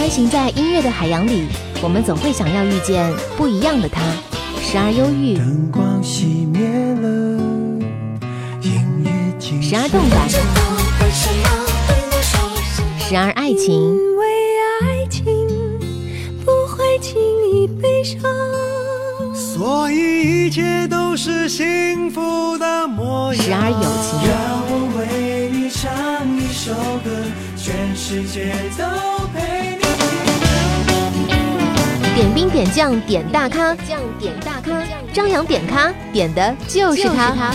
穿行在音乐的海洋里，我们总会想要遇见不一样的他，时而忧郁，灯光熄灭了，音乐静时而动感，时而爱情，因为爱情不会轻易悲伤。所以一切都是幸福的模样。时而友情，让我为你唱一首歌，全世界都陪你。点兵点将点大咖，将点大咖，张扬点咖点的就是他。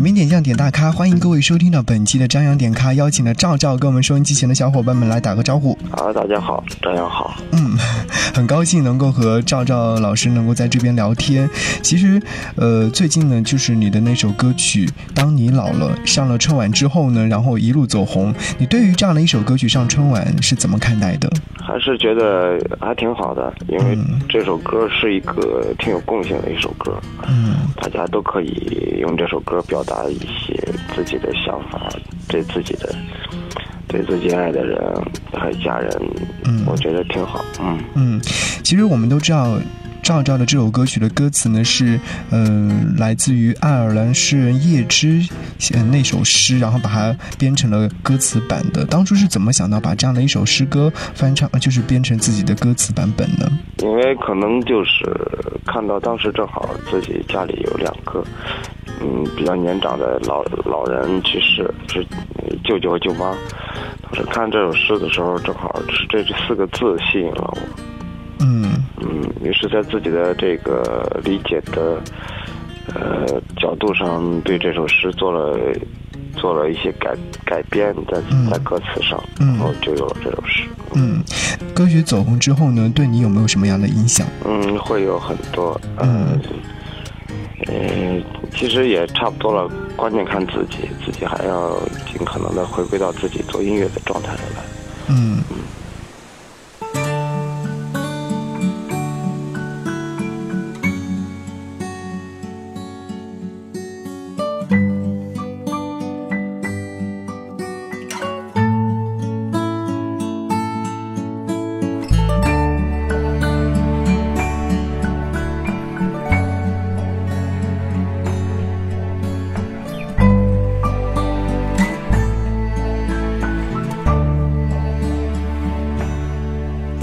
点名点将点大咖，欢迎各位收听到本期的张扬点咖，邀请了赵赵跟我们收音机前的小伙伴们来打个招呼。好，大家好，张扬好。嗯，很高兴能够和赵赵老师能够在这边聊天。其实，呃，最近呢，就是你的那首歌曲《当你老了》上了春晚之后呢，然后一路走红。你对于这样的一首歌曲上春晚是怎么看待的？还是觉得还挺好的，因为这首歌是一个挺有共性的一首歌，嗯大家都可以用这首歌表达一些自己的想法，对自己的、对自己爱的人还有家人，嗯我觉得挺好。嗯，嗯，其实我们都知道。赵赵的这首歌曲的歌词呢是，嗯、来自于爱尔兰诗人叶芝写那首诗，然后把它编成了歌词版的。当初是怎么想到把这样的一首诗歌翻唱，就是编成自己的歌词版本呢？因为可能就是看到当时正好自己家里有两个，嗯，比较年长的老老人去世，是舅舅和舅妈。当时看这首诗的时候，正好是这这四个字吸引了我。嗯嗯，于是，在自己的这个理解的呃角度上，对这首诗做了做了一些改改编，在在歌词上，嗯然后就有了这首诗。嗯，歌曲走红之后呢，对你有没有什么样的影响？嗯，会有很多，呃，呃，其实也差不多了，关键看自己，自己还要尽可能的回归到自己做音乐的状态里来。嗯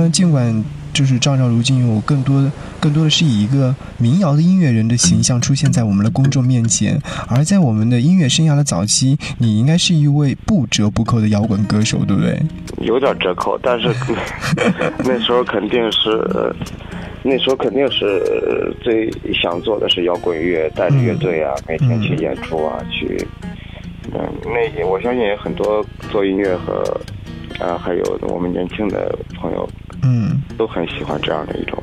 呢，尽管就是照照如今有更多更多的是以一个民谣的音乐人的形象出现在我们的公众面前，而在我们的音乐生涯的早期，你应该是一位不折不扣的摇滚歌手，对不对？有点折扣，但是那时候肯定是，那时候肯定是最想做的是摇滚乐，带着乐队啊，每天去演出啊，去，嗯，那我相信也很多做音乐和，啊，还有我们年轻的朋友嗯。都很喜欢这样的一种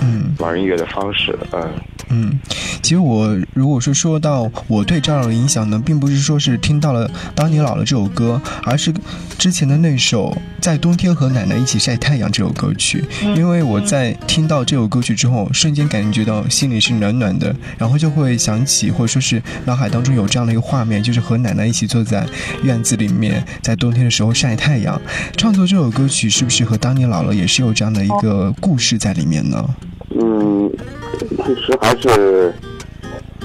嗯玩音乐的方式，嗯。嗯，其实我如果说说到我对赵老的影响呢，并不是说是听到了《当你老了》这首歌，而是之前的那首《在冬天和奶奶一起晒太阳》这首歌曲。因为我在听到这首歌曲之后，瞬间感觉到心里是暖暖的，然后就会想起或者说是脑海当中有这样的一个画面，就是和奶奶一起坐在院子里面，在冬天的时候晒太阳。创作这首歌曲是不是和《当你老了》也是有这样的一个故事在里面呢？嗯，其实还是，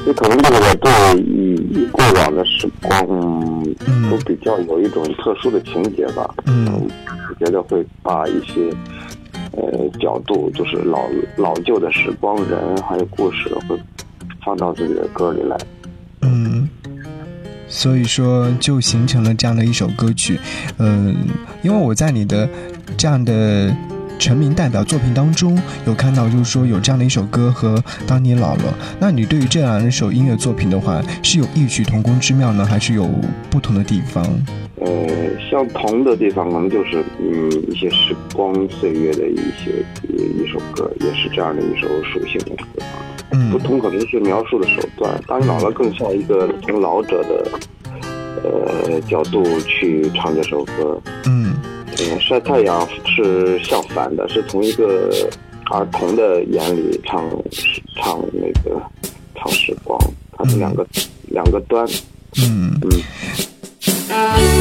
也可能就是我对以过往的时光，嗯，嗯都比较有一种特殊的情节吧。嗯我觉得会把一些呃角度，就是老老旧的时光、人还有故事，会放到自己的歌里来。嗯，所以说就形成了这样的一首歌曲。嗯，因为我在你的这样的成名代表作品当中有看到，就是说有这样的一首歌和《当你老了》。那你对于这样的一首音乐作品的话，是有异曲同工之妙呢，还是有不同的地方？呃，相同的地方可能就是嗯一些时光岁月的一些一一首歌，也是这样的一首属性的歌。嗯不同可能是描述的手段，当你老了更像一个从老者的呃角度去唱这首歌。嗯呃，晒太阳是相反的，是从一个儿童的眼里唱唱那个唱时光，它是两个、两个端。嗯嗯。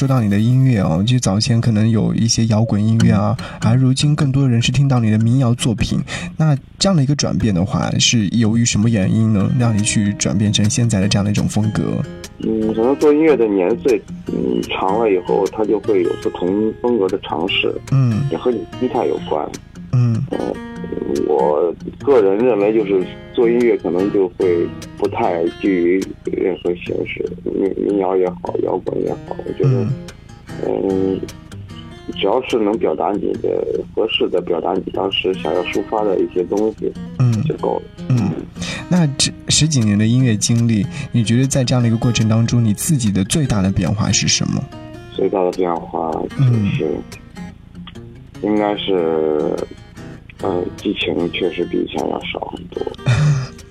说到你的音乐哦，就早前可能有一些摇滚音乐啊，而如今更多人是听到你的民谣作品。那这样的一个转变的话，是由于什么原因呢？让你去转变成现在的这样的一种风格？嗯，可能做音乐的年岁，嗯，长了以后，他就会有不同风格的尝试，嗯也和你心态有关。嗯我个人认为，就是做音乐可能就会不太拘于任何形式，民民谣也好，摇滚也好，我觉得，嗯嗯，只要是能表达你的合适的表达你当时想要抒发的一些东西嗯就够了。嗯。那这十几年的音乐经历，你觉得在这样的一个过程当中，你自己的最大的变化是什么？最大的变化就嗯是，应该是，呃，激情确实比以前要少很多。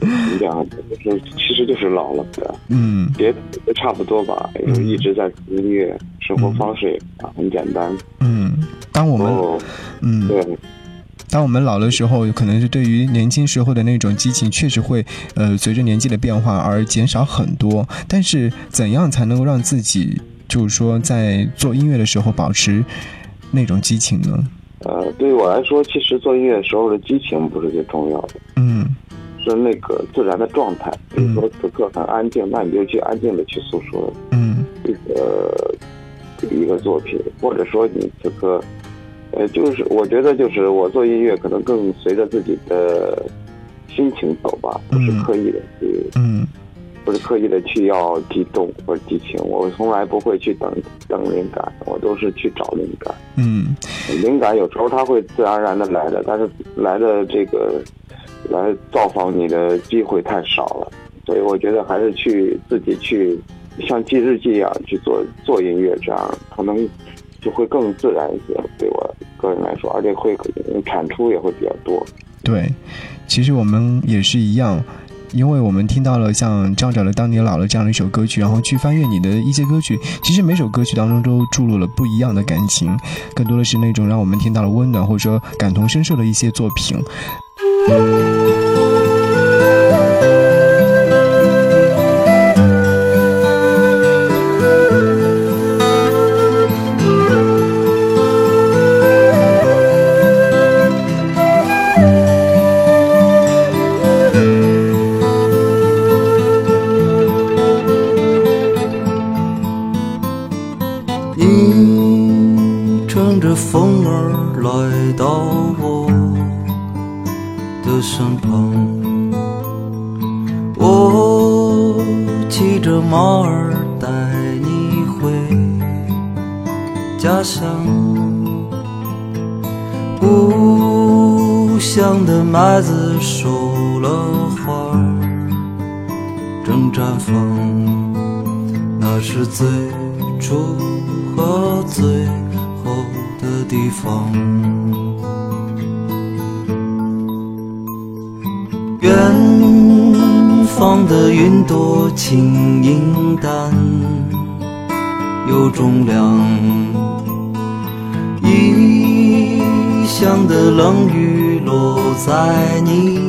你讲就是其实就是老了的，嗯别的都差不多吧，因为一直在听音乐，生活方式也啊很简单。嗯，当我们哦，嗯对，当我们老的时候，可能是对于年轻时候的那种激情，确实会呃随着年纪的变化而减少很多。但是怎样才能够让自己就是说在做音乐的时候保持那种激情呢？呃，对于我来说，其实做音乐时候的激情不是最重要的，嗯是那个自然的状态。比如说此刻很安静，那你就去安静的去诉说嗯这个一个作品，或者说你此刻，呃，就是我觉得就是我做音乐可能更随着自己的心情走吧，不是嗯刻意的去，嗯不是刻意的去要激动或者激情，我从来不会去等等灵感，我都是去找灵感。嗯灵感有时候它会自然而然的来的，但是来的这个来造访你的机会太少了，所以我觉得还是去自己去像记日记一样去做做音乐，这样可能就会更自然一些，对我个人来说，而且会产出也会比较多。对，其实我们也是一样。因为我们听到了像张哲的《当你老了》这样的一首歌曲，然后去翻阅你的一些歌曲，其实每首歌曲当中都注入了不一样的感情，更多的是那种让我们听到了温暖或者说感同身受的一些作品。嗯绽放。那是最初和最后的地方。远方的云朵轻盈淡，有重量。异乡的冷雨落在你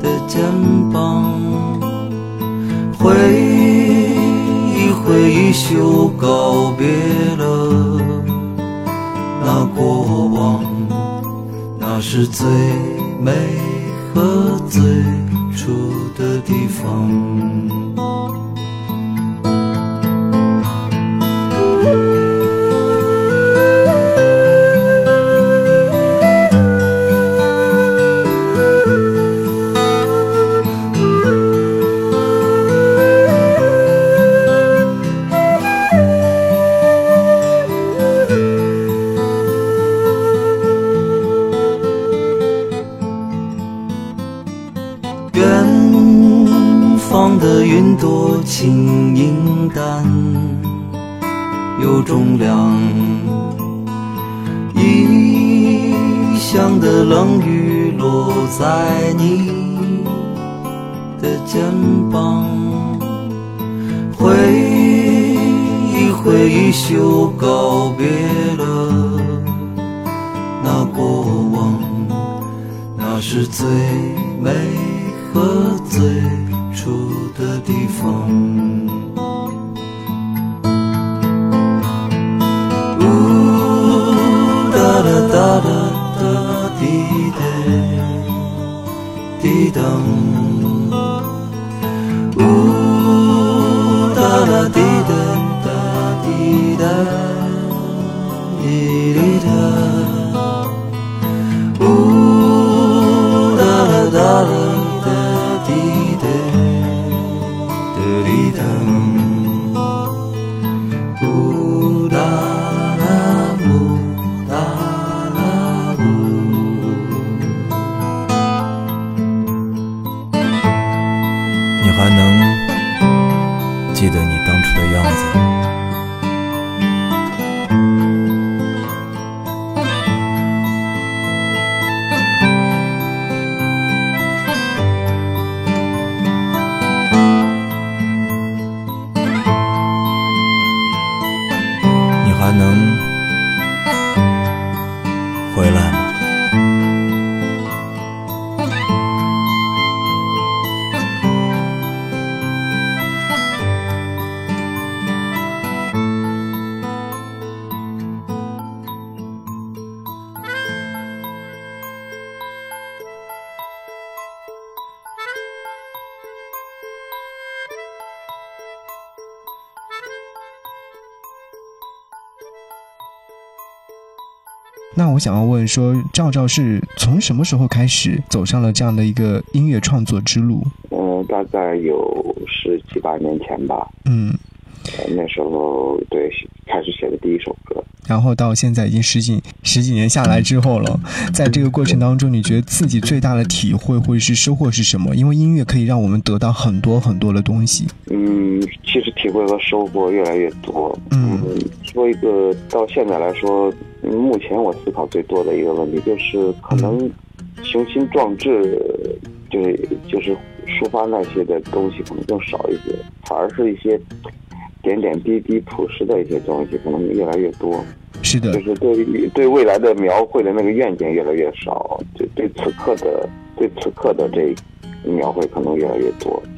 的肩膀。挥一挥衣袖，告别了那过往，那是最美和最初的地方。最初的地方。呜哒啦哒啦哒滴答，滴当。我想要问说，赵赵是从什么时候开始走上了这样的一个音乐创作之路？嗯，大概有十七八年前吧。嗯，呃那时候对开始写的第一首歌。然后到现在已经十几十几年下来之后了，在这个过程当中，你觉得自己最大的体会或者是收获是什么？因为音乐可以让我们得到很多很多的东西。嗯，其实体会和收获越来越多。嗯说一个到现在来说，嗯目前我思考最多的一个问题就是，可能雄心壮志，就是就是抒发那些的东西可能更少一些，反而是一些点点滴滴朴实的一些东西可能越来越多。是的。就，是对对未来的描绘的那个愿景越来越少，对对此刻的对此刻的这描绘可能越来越多，是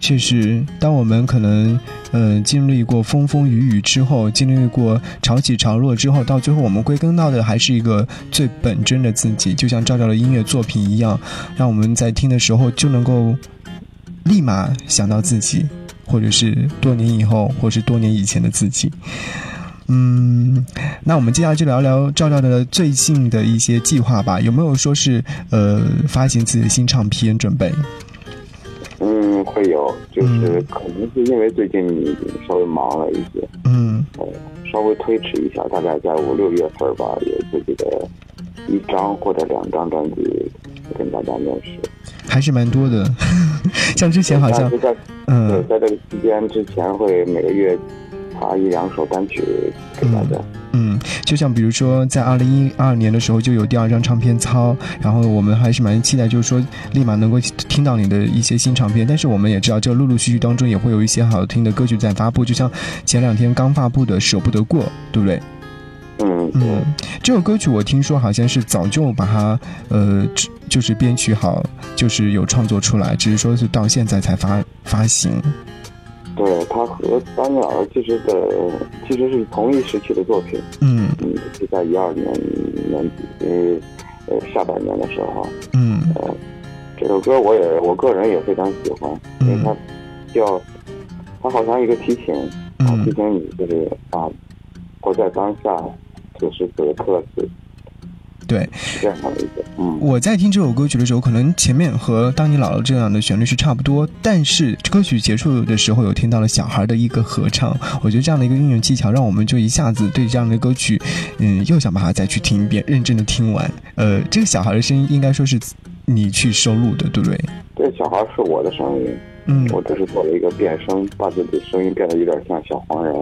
确实，当我们可能呃经历过风风雨雨之后，经历过潮起潮落之后，到最后我们归根到的还是一个最本真的自己，就像赵赵的音乐作品一样，让我们在听的时候就能够立马想到自己，或者是多年以后，或是多年以前的自己。嗯，那我们接下来就聊聊赵赵的最近的一些计划吧。有没有说是呃发行自己的新唱片准备？嗯，会有，就是嗯可能是因为最近稍微忙了一些，嗯呃，稍微推迟一下，大概在五六月份吧，有自己的一张或者两张专辑跟大家面试。还是蛮多的，像之前好像但是在对，嗯在这个期间之前会每个月发一两首单曲给大家。嗯，就像比如说在二零一二年的时候就有第二张唱片操，然后我们还是蛮期待，就是说立马能够听到你的一些新唱片。但是我们也知道，这陆陆续续当中也会有一些好听的歌曲在发布，就像前两天刚发布的《舍不得过》，对不对？嗯，嗯，这首歌曲我听说好像是早就把它呃，就是编曲好，就是有创作出来，只是说是到现在才发发行。和丹尼尔其实的其实是同一时期的作品，嗯。嗯，是在一二年年底，呃呃下半年的时候，嗯。呃，这首歌我也我个人也非常喜欢，因为它叫它好像一个提醒，啊，提嗯醒你就是啊，活在当下，此时此刻是对。这样的一个，嗯，我在听这首歌曲的时候，可能前面和《当你老了》这样的旋律是差不多，但是歌曲结束的时候有听到了小孩的一个合唱，我觉得这样的一个运用技巧，让我们就一下子对这样的歌曲，嗯，又想把它再去听一遍，认真的听完。呃，这个小孩的声音应该说是你去收录的，对不对？这小孩是我的声音，嗯，我只是做了一个变声，把自己声音变得有点像小黄人。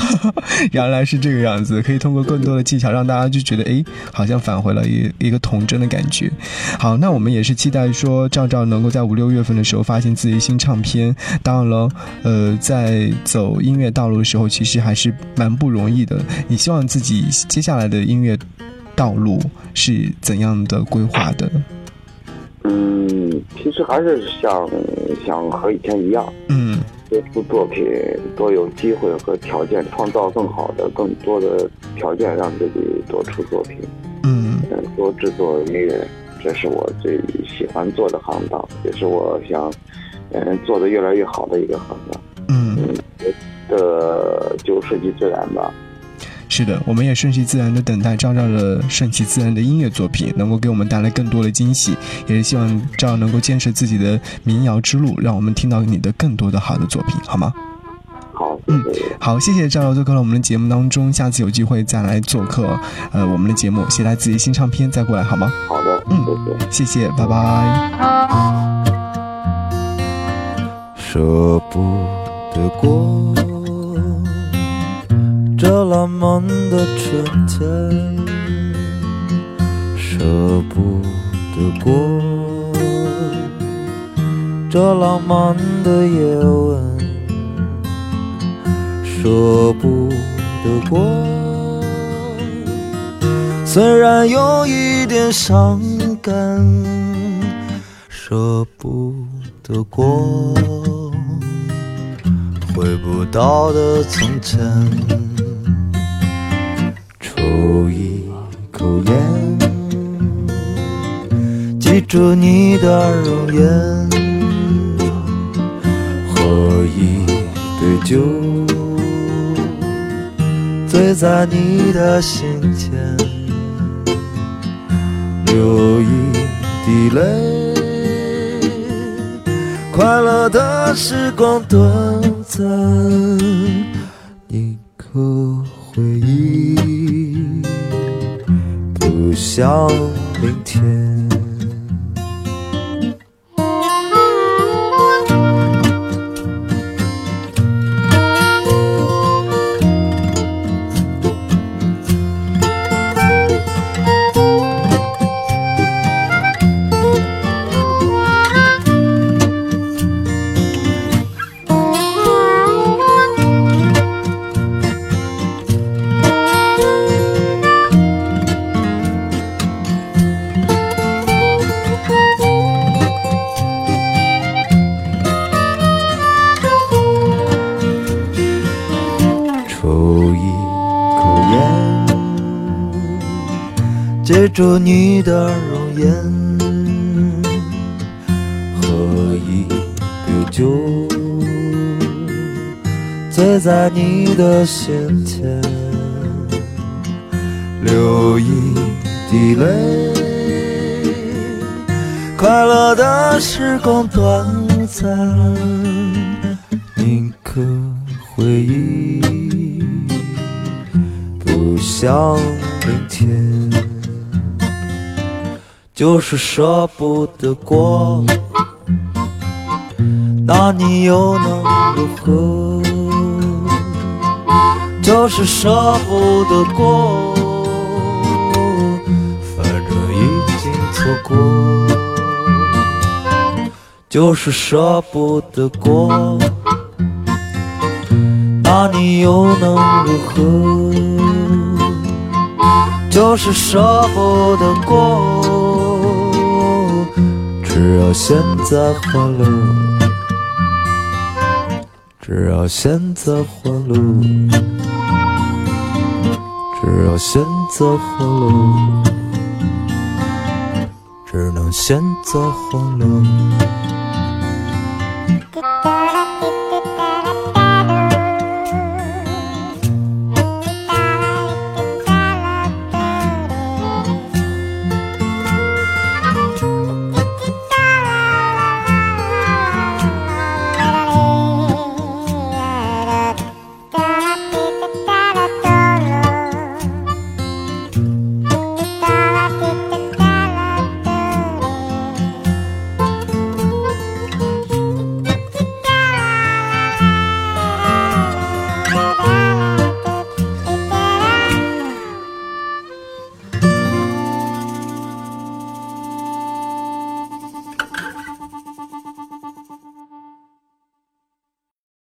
原来是这个样子，可以通过更多的技巧让大家就觉得，哎，好像返回了一一个童真的感觉。好，那我们也是期待说赵赵能够在五六月份的时候发行自己新唱片。当然了，呃，在走音乐道路的时候，其实还是蛮不容易的。你希望自己接下来的音乐道路是怎样的规划的？嗯，其实还是想想和以前一样，嗯多出作品，多有机会和条件，创造更好的、更多的条件，让自己多出作品，嗯嗯，多制作音乐，这是我最喜欢做的行当，也是我想，嗯，做的越来越好的一个行当。嗯。嗯，的就顺其自然吧。是的，我们也顺其自然的等待赵赵的顺其自然的音乐作品能够给我们带来更多的惊喜，也是希望赵赵能够坚持自己的民谣之路，让我们听到你的更多的好的作品，好吗？好，谢谢。好，谢谢赵赵做客了我们的节目当中，下次有机会再来做客，呃，我们的节目，携带自己新唱片再过来，好吗？好的，嗯谢谢。谢谢，拜拜。舍不得过这浪漫的春天，舍不得过。这浪漫的夜晚，舍不得过，虽然有一点伤感，舍不得过。回不到的从前，抽一口烟，记住你的容颜，喝一杯酒，醉在你的心间，流一滴泪，快乐的时光短暂，想着你的容颜，喝一杯酒，醉在你的心田，流一滴泪，快乐的时光短暂，铭刻回忆。不想明天，就是舍不得过，那你又能如何？就是舍不得过，反正已经错过，就是舍不得过，那你又能如何？就是舍不得过，只有选择欢乐，只要现在欢乐，只要现在欢乐，只能现在欢乐。